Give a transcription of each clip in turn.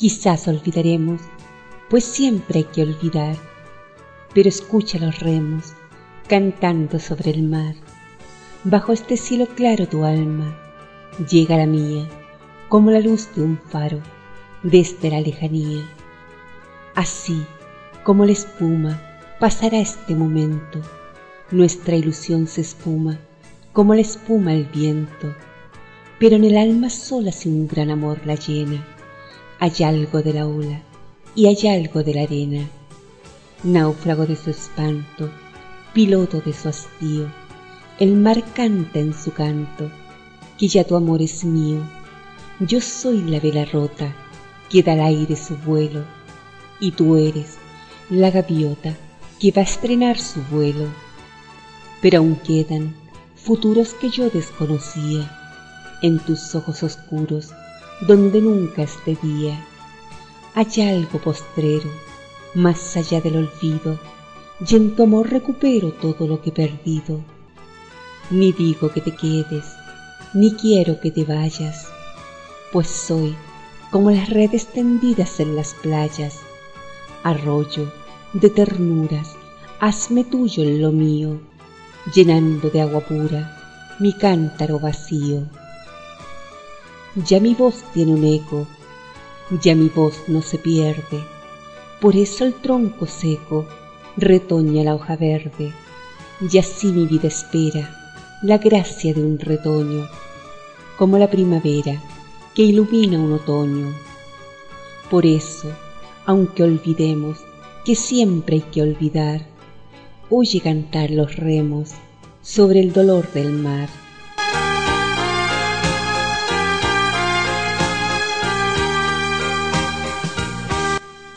Quizás olvidaremos, pues siempre hay que olvidar, pero escucha los remos cantando sobre el mar. Bajo este cielo claro tu alma llega la mía, como la luz de un faro desde la lejanía. Así como la espuma pasará este momento, nuestra ilusión se espuma como la espuma el viento, pero en el alma sola si un gran amor la llena hay algo de la ola y hay algo de la arena, náufrago de su espanto, piloto de su hastío, el mar canta en su canto, que ya tu amor es mío, yo soy la vela rota que da al aire su vuelo, y tú eres la gaviota que va a estrenar su vuelo. Pero aún quedan futuros que yo desconocía en tus ojos oscuros donde nunca es de día. Hay algo postrero, más allá del olvido, y en tu amor recupero todo lo que he perdido. Ni digo que te quedes, ni quiero que te vayas, pues soy como las redes tendidas en las playas, arroyo de ternuras, hazme tuyo en lo mío, llenando de agua pura mi cántaro vacío. Ya mi voz tiene un eco, ya mi voz no se pierde, por eso el tronco seco retoña la hoja verde, y así mi vida espera la gracia de un retoño, como la primavera que ilumina un otoño. Por eso, aunque olvidemos que siempre hay que olvidar, oye cantar los remos sobre el dolor del mar.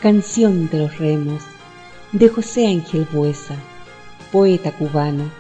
Canción de los Remos de José Ángel Buesa, poeta cubano